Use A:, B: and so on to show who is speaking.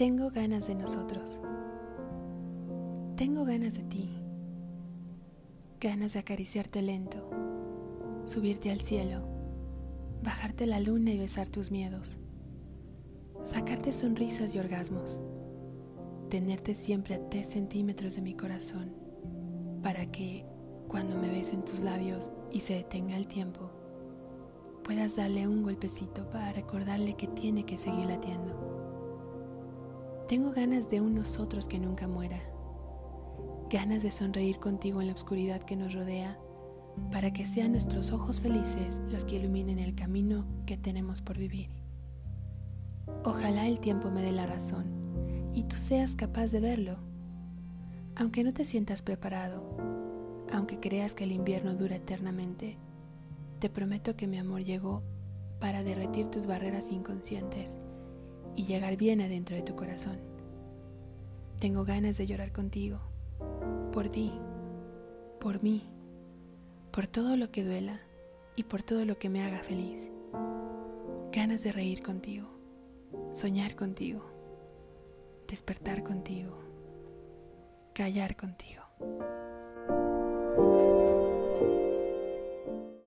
A: Tengo ganas de nosotros. Tengo ganas de ti. Ganas de acariciarte lento, subirte al cielo, bajarte la luna y besar tus miedos, sacarte sonrisas y orgasmos, tenerte siempre a tres centímetros de mi corazón para que, cuando me besen tus labios y se detenga el tiempo, puedas darle un golpecito para recordarle que tiene que seguir latiendo. Tengo ganas de un nosotros que nunca muera, ganas de sonreír contigo en la oscuridad que nos rodea, para que sean nuestros ojos felices los que iluminen el camino que tenemos por vivir. Ojalá el tiempo me dé la razón y tú seas capaz de verlo. Aunque no te sientas preparado, aunque creas que el invierno dura eternamente, te prometo que mi amor llegó para derretir tus barreras inconscientes llegar bien adentro de tu corazón. Tengo ganas de llorar contigo, por ti, por mí, por todo lo que duela y por todo lo que me haga feliz. Ganas de reír contigo, soñar contigo, despertar contigo, callar contigo.